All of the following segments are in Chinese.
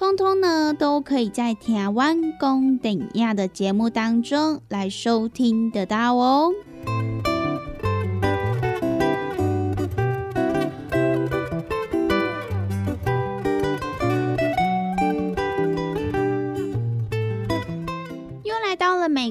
通通呢，都可以在台湾公等亚的节目当中来收听得到哦。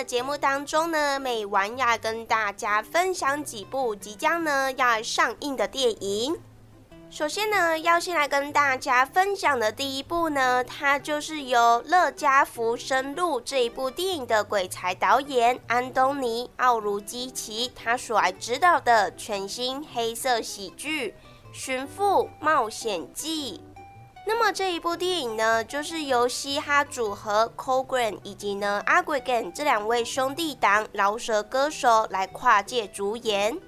的节目当中呢，美玩要跟大家分享几部即将呢要上映的电影。首先呢，要先来跟大家分享的第一部呢，它就是由乐嘉福生录这一部电影的鬼才导演安东尼奥卢基奇他所来指导的全新黑色喜剧《寻父冒险记》。那么这一部电影呢，就是由嘻哈组合 c o g r a n 以及呢 a g r e g a n 这两位兄弟党饶舌歌手来跨界主演。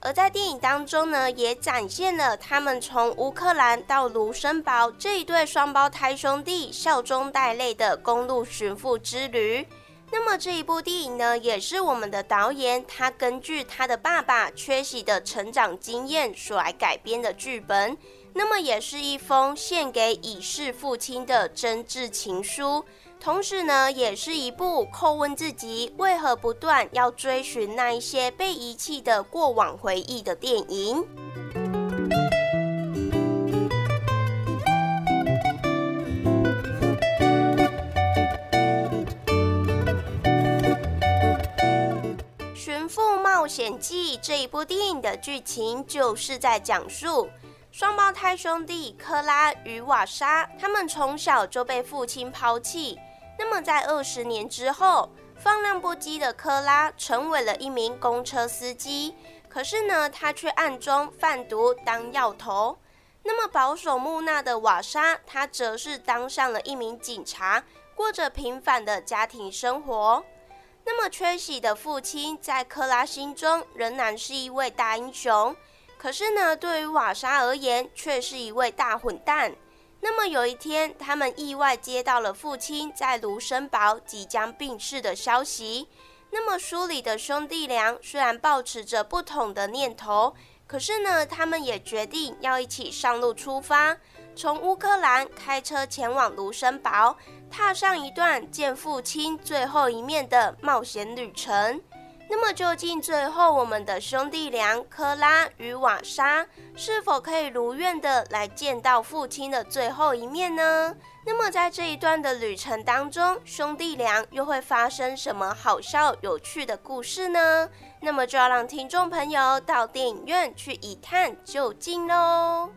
而在电影当中呢，也展现了他们从乌克兰到卢森堡这一对双胞胎兄弟笑中带泪的公路寻父之旅。那么这一部电影呢，也是我们的导演他根据他的爸爸缺席的成长经验所来改编的剧本。那么也是一封献给已逝父亲的真挚情书，同时呢，也是一部叩问自己为何不断要追寻那一些被遗弃的过往回忆的电影。《寻父冒险记》这一部电影的剧情就是在讲述。双胞胎兄弟克拉与瓦莎，他们从小就被父亲抛弃。那么，在二十年之后，放浪不羁的克拉成为了一名公车司机。可是呢，他却暗中贩毒当药头。那么，保守木讷的瓦莎，他则是当上了一名警察，过着平凡的家庭生活。那么，缺席的父亲在克拉心中仍然是一位大英雄。可是呢，对于瓦莎而言，却是一位大混蛋。那么有一天，他们意外接到了父亲在卢森堡即将病逝的消息。那么书里的兄弟俩虽然抱持着不同的念头，可是呢，他们也决定要一起上路出发，从乌克兰开车前往卢森堡，踏上一段见父亲最后一面的冒险旅程。那么究竟最后我们的兄弟俩科拉与瓦莎是否可以如愿的来见到父亲的最后一面呢？那么在这一段的旅程当中，兄弟俩又会发生什么好笑有趣的故事呢？那么就要让听众朋友到电影院去一探究竟喽。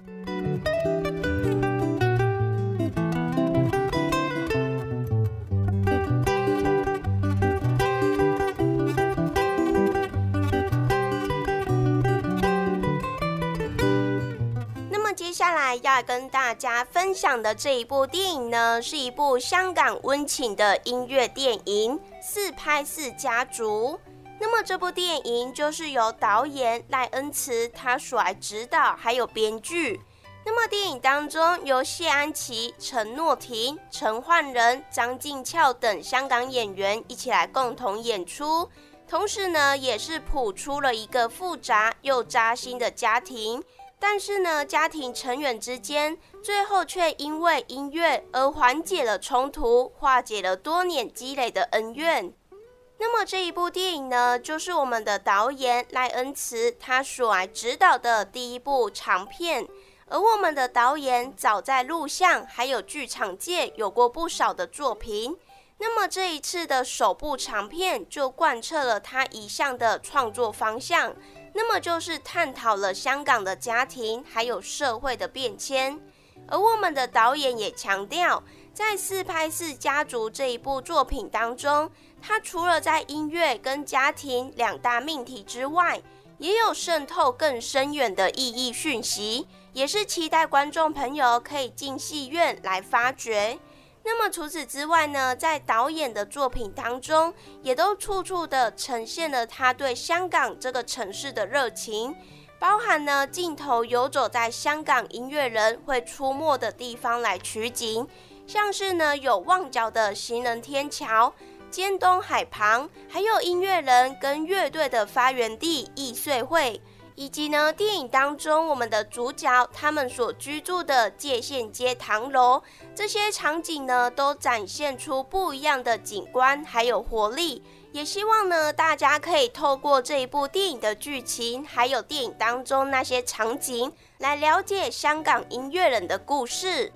大家分享的这一部电影呢，是一部香港温情的音乐电影《四拍四家族》。那么这部电影就是由导演赖恩慈他所来指导，还有编剧。那么电影当中由谢安琪、陈诺婷、陈焕仁、张静俏等香港演员一起来共同演出，同时呢，也是谱出了一个复杂又扎心的家庭。但是呢，家庭成员之间最后却因为音乐而缓解了冲突，化解了多年积累的恩怨。那么这一部电影呢，就是我们的导演赖恩慈他所来指导的第一部长片。而我们的导演早在录像还有剧场界有过不少的作品。那么这一次的首部长片就贯彻了他一向的创作方向。那么就是探讨了香港的家庭还有社会的变迁，而我们的导演也强调，在《四拍四家族》这一部作品当中，他除了在音乐跟家庭两大命题之外，也有渗透更深远的意义讯息，也是期待观众朋友可以进戏院来发掘。那么除此之外呢，在导演的作品当中，也都处处的呈现了他对香港这个城市的热情，包含呢镜头游走在香港音乐人会出没的地方来取景，像是呢有旺角的行人天桥、尖东海旁，还有音乐人跟乐队的发源地易碎会。以及呢，电影当中我们的主角他们所居住的界限街唐楼，这些场景呢，都展现出不一样的景观还有活力。也希望呢，大家可以透过这一部电影的剧情，还有电影当中那些场景，来了解香港音乐人的故事。《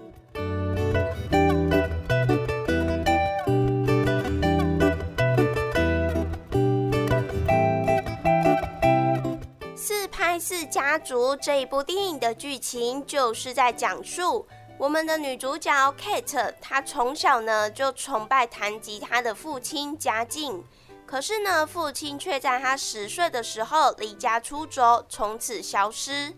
四家族》这一部电影的剧情就是在讲述我们的女主角 Kate，她从小呢就崇拜弹吉他的父亲家境，可是呢，父亲却在她十岁的时候离家出走，从此消失。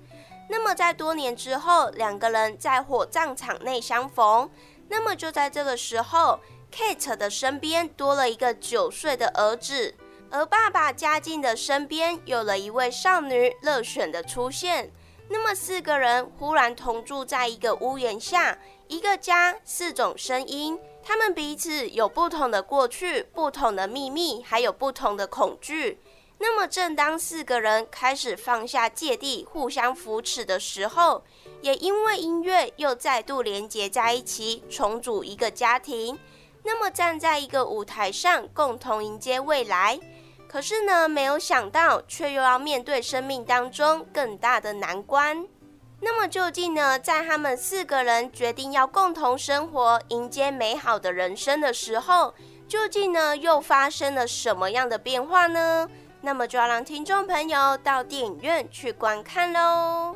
那么在多年之后，两个人在火葬场内相逢。那么就在这个时候，Kate 的身边多了一个九岁的儿子。而爸爸嘉靖的身边有了一位少女乐选的出现，那么四个人忽然同住在一个屋檐下，一个家，四种声音，他们彼此有不同的过去、不同的秘密，还有不同的恐惧。那么正当四个人开始放下芥蒂，互相扶持的时候，也因为音乐又再度连结在一起，重组一个家庭。那么站在一个舞台上，共同迎接未来。可是呢，没有想到，却又要面对生命当中更大的难关。那么究竟呢，在他们四个人决定要共同生活、迎接美好的人生的时候，究竟呢又发生了什么样的变化呢？那么就要让听众朋友到电影院去观看喽。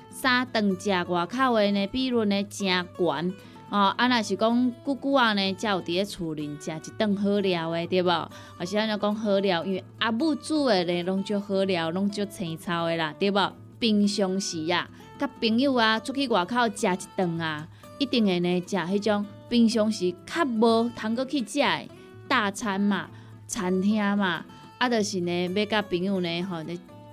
三顿食外口的呢，比率呢真悬哦。啊，若是讲久久啊呢，才有伫咧厝里食一顿好料的，对无？或是安尼讲好料，因为阿母煮的呢，拢足好料，拢足青草的啦，对无？平常时啊，甲朋友啊出去外口食一顿啊，一定会呢食迄种平常时较无通过去食的大餐嘛，餐厅嘛，啊，就是呢要甲朋友呢吼。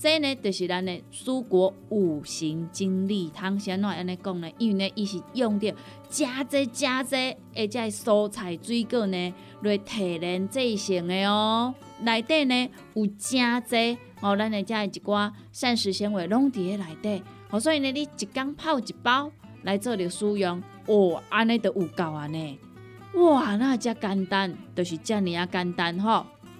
这呢，就是咱的蔬果五行精力汤。先怎安尼讲呢？因为呢，伊是用着加济加济，而且蔬菜水果呢来提炼制成的哦。内底呢有加济哦，咱的遮一寡膳食纤维拢伫咧内底。哦，所以呢，你一缸泡一包来做着使用，哦，安尼就有够安尼。哇，那遮简单，就是遮尔啊简单吼。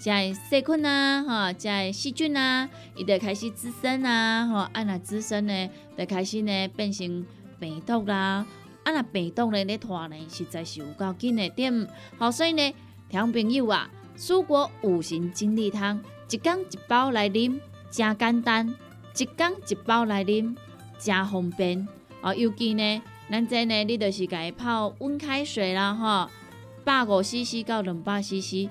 在细菌啊，哈，在细菌啊，伊就开始滋生啊，吼，啊那滋生呢，就开始呢变成病毒啦，啊那病毒呢咧拖呢，实在是有够紧的点，好，所以呢，听朋友啊，蔬果五行精力汤，一缸一包来啉，真简单，一缸一包来啉，真方便，哦，尤其呢，咱这呢，你就是家泡温开水啦，哈，百五 CC 到两百 CC。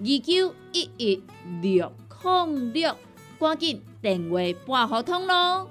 二九一一六零六，赶紧电话拨合通咯！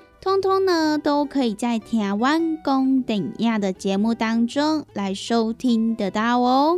通通呢，都可以在台湾公等亚的节目当中来收听得到哦。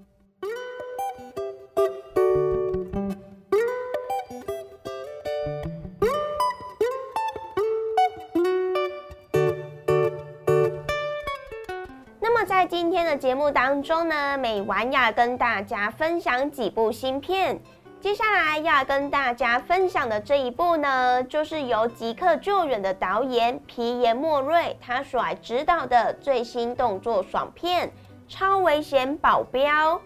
在今天的节目当中呢，美完要跟大家分享几部新片。接下来要跟大家分享的这一部呢，就是由《即刻救援》的导演皮耶莫瑞他所来指导的最新动作爽片《超危险保镖。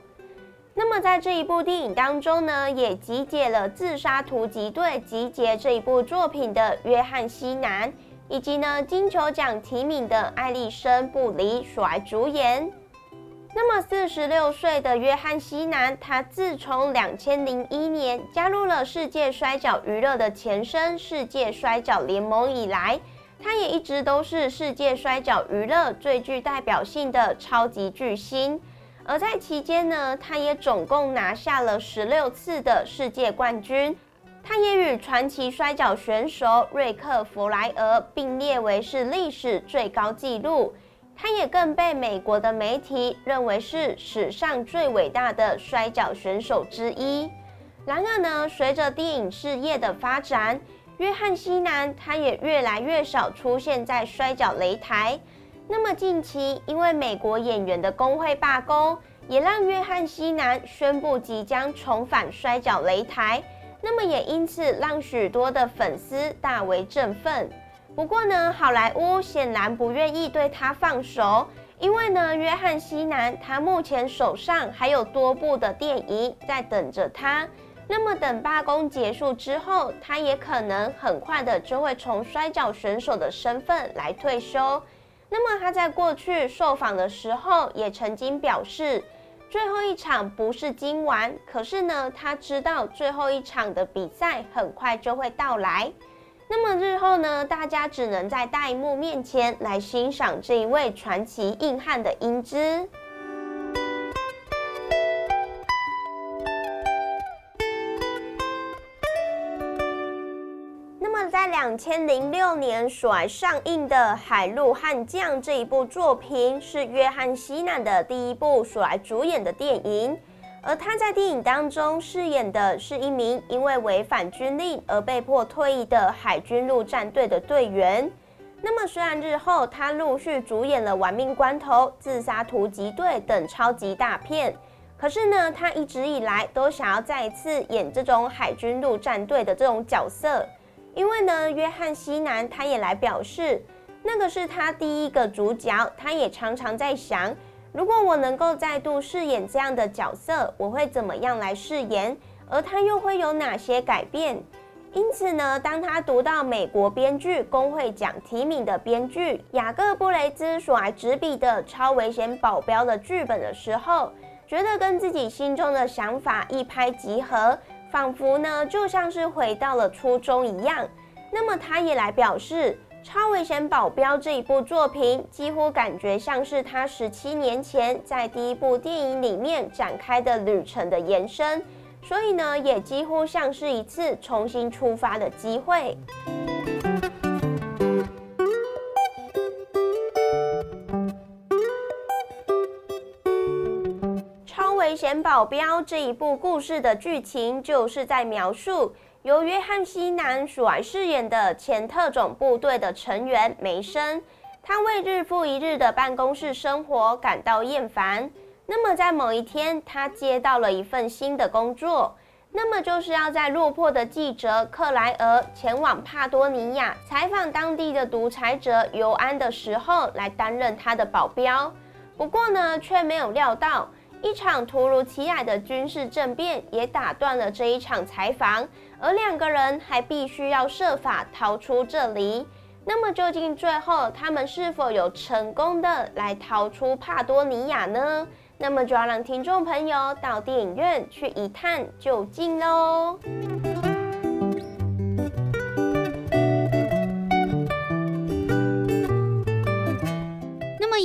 那么在这一部电影当中呢，也集结了自杀突击队集结这一部作品的约翰西南，以及呢金球奖提名的艾丽森布里所主演。那么四十六岁的约翰西南，他自从两千零一年加入了世界摔角娱乐的前身世界摔角联盟以来，他也一直都是世界摔角娱乐最具代表性的超级巨星。而在期间呢，他也总共拿下了十六次的世界冠军。他也与传奇摔跤选手瑞克弗莱尔并列为是历史最高纪录。他也更被美国的媒体认为是史上最伟大的摔跤选手之一。然而呢，随着电影事业的发展，约翰西南他也越来越少出现在摔跤擂台。那么近期，因为美国演员的工会罢工，也让约翰西南宣布即将重返摔跤擂台。那么也因此让许多的粉丝大为振奋。不过呢，好莱坞显然不愿意对他放手，因为呢，约翰西南他目前手上还有多部的电影在等着他。那么等罢工结束之后，他也可能很快的就会从摔跤选手的身份来退休。那么他在过去受访的时候，也曾经表示，最后一场不是今晚，可是呢，他知道最后一场的比赛很快就会到来。那么日后呢，大家只能在大荧幕面前来欣赏这一位传奇硬汉的英姿。两千零六年所来上映的《海陆悍将》这一部作品，是约翰西南的第一部所来主演的电影。而他在电影当中饰演的是一名因为违反军令而被迫退役的海军陆战队的队员。那么，虽然日后他陆续主演了《玩命关头》《自杀突击队》等超级大片，可是呢，他一直以来都想要再一次演这种海军陆战队的这种角色。因为呢，约翰西南他也来表示，那个是他第一个主角，他也常常在想，如果我能够再度饰演这样的角色，我会怎么样来饰演，而他又会有哪些改变？因此呢，当他读到美国编剧工会奖提名的编剧雅各布雷兹所来执笔的《超危险保镖》的剧本的时候，觉得跟自己心中的想法一拍即合。仿佛呢，就像是回到了初中一样。那么，他也来表示，《超危险保镖》这一部作品，几乎感觉像是他十七年前在第一部电影里面展开的旅程的延伸，所以呢，也几乎像是一次重新出发的机会。《保镖》这一部故事的剧情，就是在描述由约翰·西南所饰演的前特种部队的成员梅森，他为日复一日的办公室生活感到厌烦。那么在某一天，他接到了一份新的工作，那么就是要在落魄的记者克莱尔前往帕多尼亚采访当地的独裁者尤安的时候，来担任他的保镖。不过呢，却没有料到。一场突如其来的军事政变也打断了这一场采访，而两个人还必须要设法逃出这里。那么，究竟最后他们是否有成功的来逃出帕多尼亚呢？那么，就要让听众朋友到电影院去一探究竟喽。